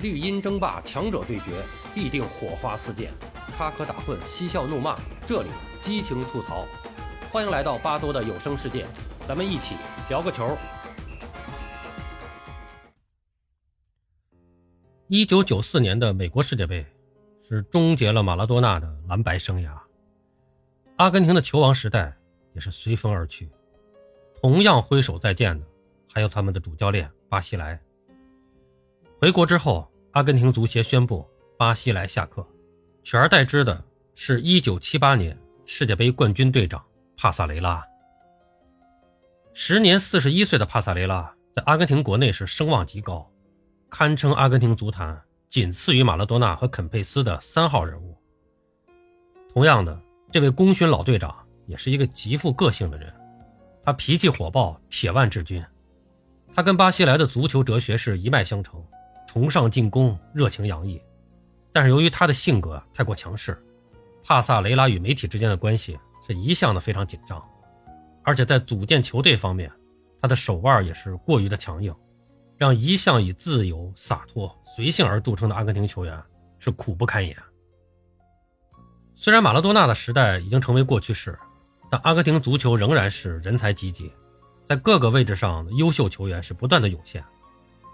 绿茵争霸，强者对决，必定火花四溅，插科打诨，嬉笑怒骂，这里激情吐槽。欢迎来到巴多的有声世界，咱们一起聊个球。一九九四年的美国世界杯是终结了马拉多纳的蓝白生涯，阿根廷的球王时代也是随风而去。同样挥手再见的，还有他们的主教练巴西莱。回国之后，阿根廷足协宣布巴西莱下课，取而代之的是1978年世界杯冠军队长帕萨雷拉。时年41岁的帕萨雷拉在阿根廷国内是声望极高，堪称阿根廷足坛仅次于马拉多纳和肯佩斯的三号人物。同样的，这位功勋老队长也是一个极富个性的人，他脾气火爆，铁腕治军。他跟巴西莱的足球哲学是一脉相承。崇尚进攻，热情洋溢，但是由于他的性格太过强势，帕萨雷拉与媒体之间的关系是一向的非常紧张，而且在组建球队方面，他的手腕也是过于的强硬，让一向以自由、洒脱、随性而著称的阿根廷球员是苦不堪言。虽然马拉多纳的时代已经成为过去式，但阿根廷足球仍然是人才济济，在各个位置上优秀球员是不断的涌现。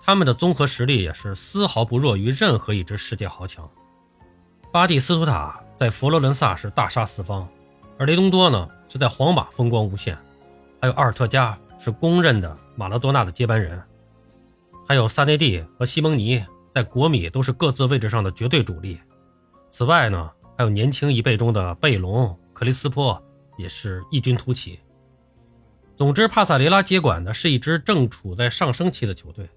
他们的综合实力也是丝毫不弱于任何一支世界豪强。巴蒂斯图塔在佛罗伦萨是大杀四方，而雷东多呢是在皇马风光无限，还有阿尔特加是公认的马拉多纳的接班人，还有萨内蒂和西蒙尼在国米都是各自位置上的绝对主力。此外呢，还有年轻一辈中的贝隆、克里斯波也是异军突起。总之，帕萨雷拉接管的是一支正处在上升期的球队。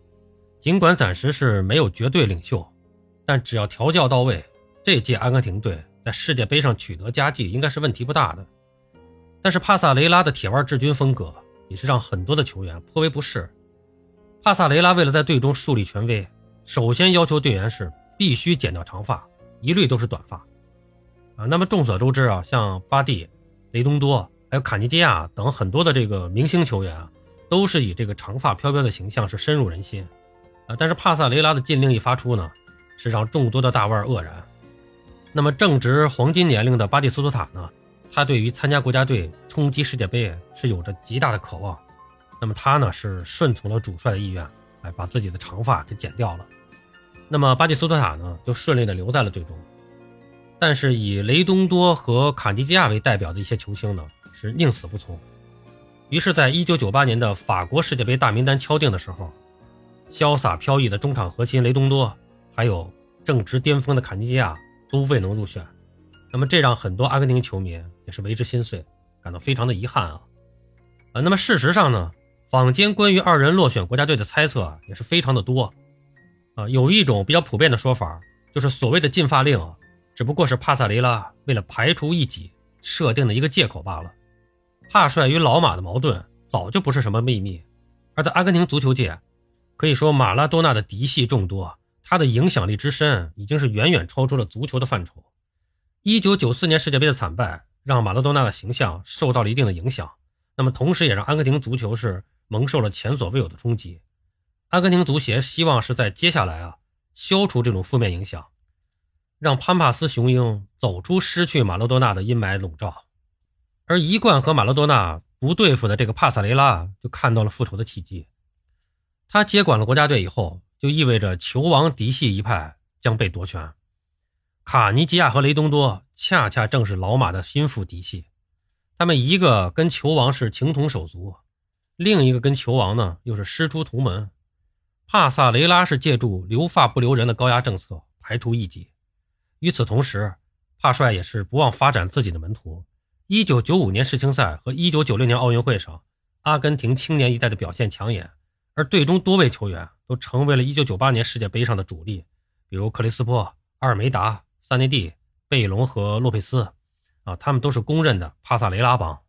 尽管暂时是没有绝对领袖，但只要调教到位，这届阿根廷队在世界杯上取得佳绩应该是问题不大的。但是帕萨雷拉的铁腕治军风格也是让很多的球员颇为不适。帕萨雷拉为了在队中树立权威，首先要求队员是必须剪掉长发，一律都是短发。啊，那么众所周知啊，像巴蒂、雷东多还有卡尼基亚等很多的这个明星球员啊，都是以这个长发飘飘的形象是深入人心。啊！但是帕萨雷拉的禁令一发出呢，是让众多的大腕愕然。那么正值黄金年龄的巴蒂斯图塔呢，他对于参加国家队冲击世界杯是有着极大的渴望。那么他呢是顺从了主帅的意愿，哎，把自己的长发给剪掉了。那么巴蒂斯图塔呢就顺利的留在了队中。但是以雷东多和卡迪基亚为代表的一些球星呢是宁死不从。于是，在1998年的法国世界杯大名单敲定的时候。潇洒飘逸的中场核心雷东多，还有正值巅峰的坎尼基亚都未能入选，那么这让很多阿根廷球迷也是为之心碎，感到非常的遗憾啊！啊，那么事实上呢，坊间关于二人落选国家队的猜测也是非常的多啊，有一种比较普遍的说法，就是所谓的禁发令，只不过是帕萨雷拉为了排除异己设定的一个借口罢了。帕帅与老马的矛盾早就不是什么秘密，而在阿根廷足球界。可以说，马拉多纳的嫡系众多，他的影响力之深已经是远远超出了足球的范畴。一九九四年世界杯的惨败，让马拉多纳的形象受到了一定的影响，那么同时也让阿根廷足球是蒙受了前所未有的冲击。阿根廷足协希望是在接下来啊，消除这种负面影响，让潘帕斯雄鹰走出失去马拉多纳的阴霾笼罩，而一贯和马拉多纳不对付的这个帕萨雷拉就看到了复仇的契机。他接管了国家队以后，就意味着球王嫡系一派将被夺权。卡尼吉亚和雷东多恰恰正是老马的心腹嫡系，他们一个跟球王是情同手足，另一个跟球王呢又是师出同门。帕萨雷拉是借助留发不留人的高压政策排除异己，与此同时，帕帅也是不忘发展自己的门徒。一九九五年世青赛和一九九六年奥运会上，阿根廷青年一代的表现抢眼。而队中多位球员都成为了1998年世界杯上的主力，比如克里斯珀、阿尔梅达、萨内蒂、贝隆和洛佩斯，啊，他们都是公认的帕萨雷拉帮。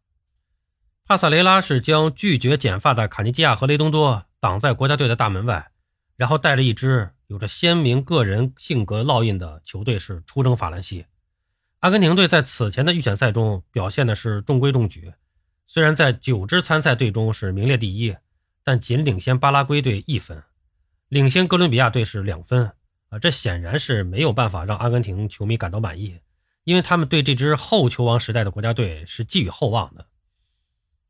帕萨雷拉是将拒绝剪发的卡尼基亚和雷东多挡在国家队的大门外，然后带着一支有着鲜明个人性格烙印的球队是出征法兰西。阿根廷队在此前的预选赛中表现的是中规中矩，虽然在九支参赛队中是名列第一。但仅领先巴拉圭队一分，领先哥伦比亚队是两分，啊，这显然是没有办法让阿根廷球迷感到满意，因为他们对这支后球王时代的国家队是寄予厚望的。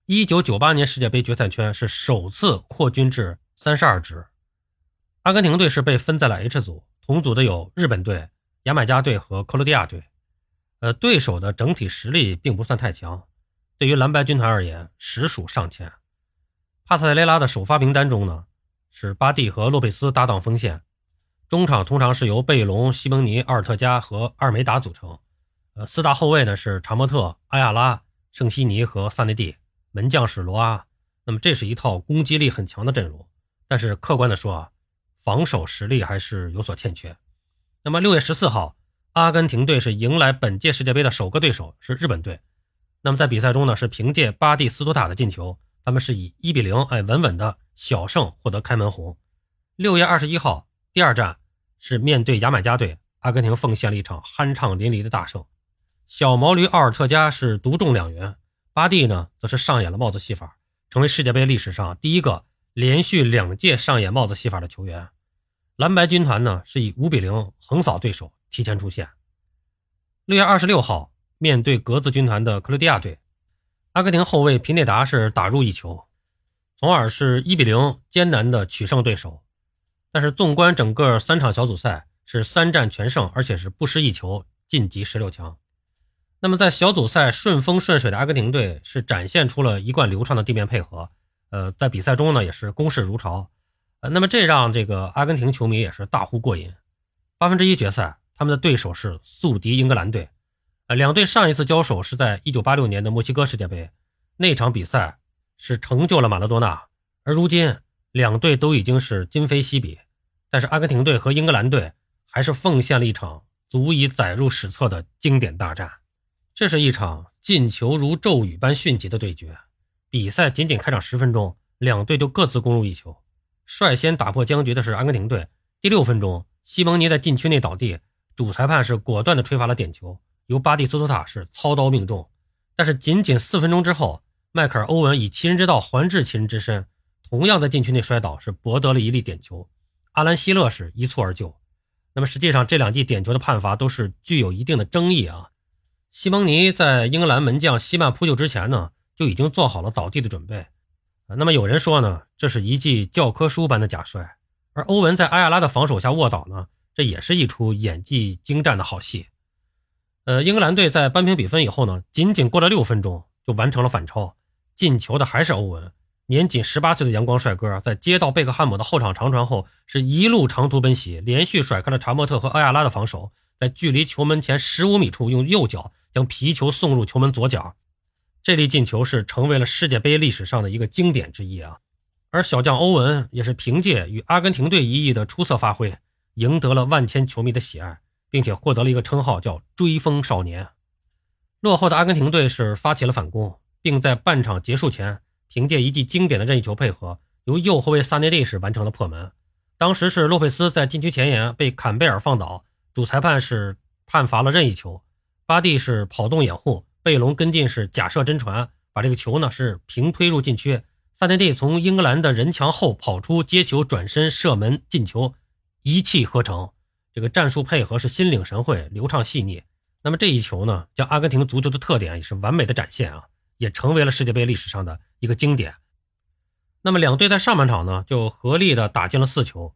一九九八年世界杯决赛圈是首次扩军至三十二支，阿根廷队是被分在了 H 组，同组的有日本队、牙买加队和克罗地亚队。呃，对手的整体实力并不算太强，对于蓝白军团而言，实属尚浅。帕塞雷拉的首发名单中呢，是巴蒂和洛佩斯搭档锋线，中场通常是由贝隆、西蒙尼、阿尔特加和阿尔梅达组成。呃，四大后卫呢是查莫特、阿亚拉、圣西尼和萨内蒂。门将是罗阿，那么这是一套攻击力很强的阵容，但是客观的说啊，防守实力还是有所欠缺。那么六月十四号，阿根廷队是迎来本届世界杯的首个对手是日本队。那么在比赛中呢，是凭借巴蒂斯图塔的进球，他们是以一比零哎稳稳的小胜获得开门红。六月二十一号，第二战是面对牙买加队，阿根廷奉献了一场酣畅淋漓的大胜，小毛驴奥尔特加是独中两元。巴蒂呢，则是上演了帽子戏法，成为世界杯历史上第一个连续两届上演帽子戏法的球员。蓝白军团呢，是以五比零横扫对手，提前出线。六月二十六号，面对格子军团的克罗地亚队，阿根廷后卫皮内达是打入一球，从而是一比零艰难的取胜对手。但是纵观整个三场小组赛，是三战全胜，而且是不失一球，晋级十六强。那么在小组赛顺风顺水的阿根廷队是展现出了一贯流畅的地面配合，呃，在比赛中呢也是攻势如潮，呃，那么这让这个阿根廷球迷也是大呼过瘾。八分之一决赛，他们的对手是宿敌英格兰队，呃，两队上一次交手是在一九八六年的墨西哥世界杯，那场比赛是成就了马拉多纳，而如今两队都已经是今非昔比，但是阿根廷队和英格兰队还是奉献了一场足以载入史册的经典大战。这是一场进球如骤雨般迅疾的对决。比赛仅仅开场十分钟，两队就各自攻入一球。率先打破僵局的是阿根廷队。第六分钟，西蒙尼在禁区内倒地，主裁判是果断地吹罚了点球，由巴蒂斯图塔是操刀命中。但是仅仅四分钟之后，迈克尔·欧文以其人之道还治其人之身，同样在禁区内摔倒，是博得了一粒点球。阿兰·希勒是一蹴而就。那么实际上，这两记点球的判罚都是具有一定的争议啊。西蒙尼在英格兰门将希曼扑救之前呢，就已经做好了倒地的准备。那么有人说呢，这是一记教科书般的假摔。而欧文在阿亚拉的防守下卧倒呢，这也是一出演技精湛的好戏。呃，英格兰队在扳平比分以后呢，仅仅过了六分钟就完成了反超，进球的还是欧文。年仅十八岁的阳光帅哥，在接到贝克汉姆的后场长传后，是一路长途奔袭，连续甩开了查莫特和奥亚拉的防守。在距离球门前十五米处，用右脚将皮球送入球门左脚，这粒进球是成为了世界杯历史上的一个经典之一啊！而小将欧文也是凭借与阿根廷队一役的出色发挥，赢得了万千球迷的喜爱，并且获得了一个称号叫“追风少年”。落后的阿根廷队是发起了反攻，并在半场结束前，凭借一记经典的任意球配合，由右后卫萨内蒂是完成了破门。当时是洛佩斯在禁区前沿被坎贝尔放倒。主裁判是判罚了任意球，巴蒂是跑动掩护，贝隆跟进是假设真传，把这个球呢是平推入禁区。萨内蒂从英格兰的人墙后跑出接球，转身射门进球，一气呵成。这个战术配合是心领神会，流畅细腻。那么这一球呢，将阿根廷足球的特点也是完美的展现啊，也成为了世界杯历史上的一个经典。那么两队在上半场呢就合力的打进了四球，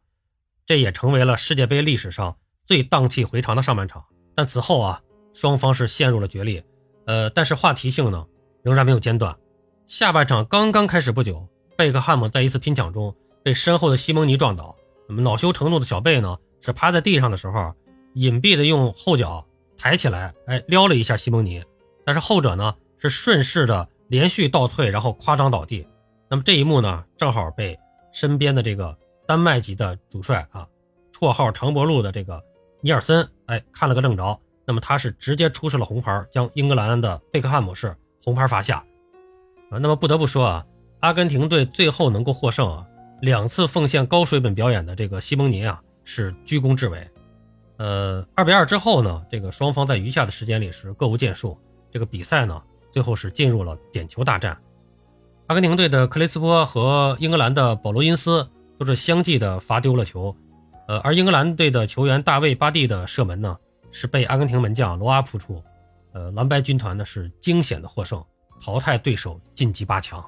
这也成为了世界杯历史上。最荡气回肠的上半场，但此后啊，双方是陷入了决裂。呃，但是话题性呢，仍然没有间断。下半场刚刚开始不久，贝克汉姆在一次拼抢中被身后的西蒙尼撞倒。那么恼羞成怒的小贝呢，是趴在地上的时候，隐蔽的用后脚抬起来，哎，撩了一下西蒙尼。但是后者呢，是顺势的连续倒退，然后夸张倒地。那么这一幕呢，正好被身边的这个丹麦籍的主帅啊，绰号长脖鹿的这个。尼尔森，哎，看了个正着。那么他是直接出示了红牌，将英格兰的贝克汉姆是红牌罚下。啊，那么不得不说啊，阿根廷队最后能够获胜啊，两次奉献高水本表演的这个西蒙尼啊，是居功至伟。呃，二比二之后呢，这个双方在余下的时间里是各无建树。这个比赛呢，最后是进入了点球大战。阿根廷队的克雷斯波和英格兰的保罗因斯都是相继的罚丢了球。呃，而英格兰队的球员大卫巴蒂的射门呢，是被阿根廷门将罗阿扑出。呃，蓝白军团呢是惊险的获胜，淘汰对手晋级八强。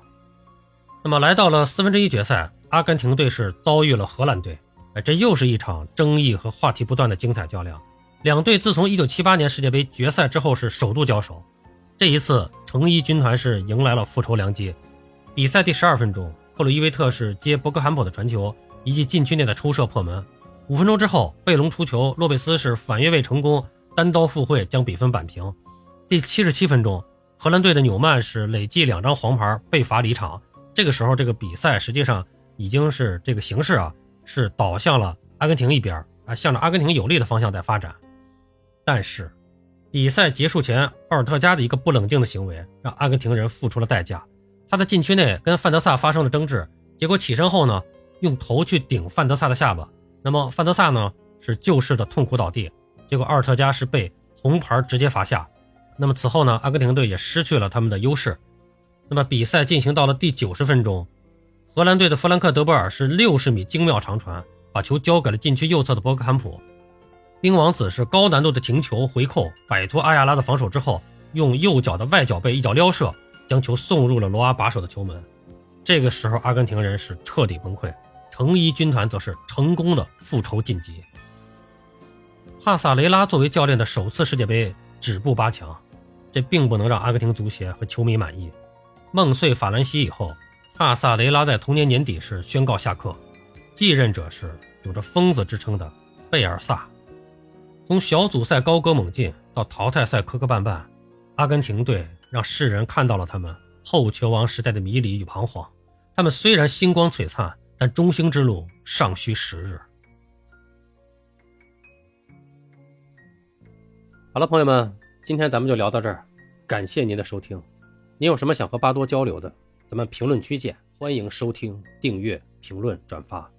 那么来到了四分之一决赛，阿根廷队是遭遇了荷兰队。哎，这又是一场争议和话题不断的精彩较量。两队自从1978年世界杯决赛之后是首度交手，这一次橙衣军团是迎来了复仇良机。比赛第十二分钟，克鲁伊维特是接博格坎普的传球，一记禁区内的抽射破门。五分钟之后，贝隆出球，洛佩斯是反越位成功，单刀赴会将比分扳平。第七十七分钟，荷兰队的纽曼是累计两张黄牌被罚离场。这个时候，这个比赛实际上已经是这个形势啊，是倒向了阿根廷一边啊，向着阿根廷有利的方向在发展。但是，比赛结束前，奥尔特加的一个不冷静的行为让阿根廷人付出了代价。他在禁区内跟范德萨发生了争执，结果起身后呢，用头去顶范德萨的下巴。那么范德萨呢是就势的痛苦倒地，结果奥尔特加是被红牌直接罚下。那么此后呢，阿根廷队也失去了他们的优势。那么比赛进行到了第九十分钟，荷兰队的弗兰克德波尔是六十米精妙长传，把球交给了禁区右侧的博格坎普。冰王子是高难度的停球回扣，摆脱阿亚拉的防守之后，用右脚的外脚背一脚撩射，将球送入了罗阿把守的球门。这个时候，阿根廷人是彻底崩溃。橙衣军团则是成功的复仇晋级。帕萨雷拉作为教练的首次世界杯止步八强，这并不能让阿根廷足协和球迷满意。梦碎法兰西以后，帕萨雷拉在同年年底时宣告下课，继任者是有着“疯子”之称的贝尔萨。从小组赛高歌猛进到淘汰赛磕磕绊绊，阿根廷队让世人看到了他们后球王时代的迷离与彷徨。他们虽然星光璀璨。但中兴之路尚需时日。好了，朋友们，今天咱们就聊到这儿，感谢您的收听。您有什么想和巴多交流的，咱们评论区见。欢迎收听、订阅、评论、转发。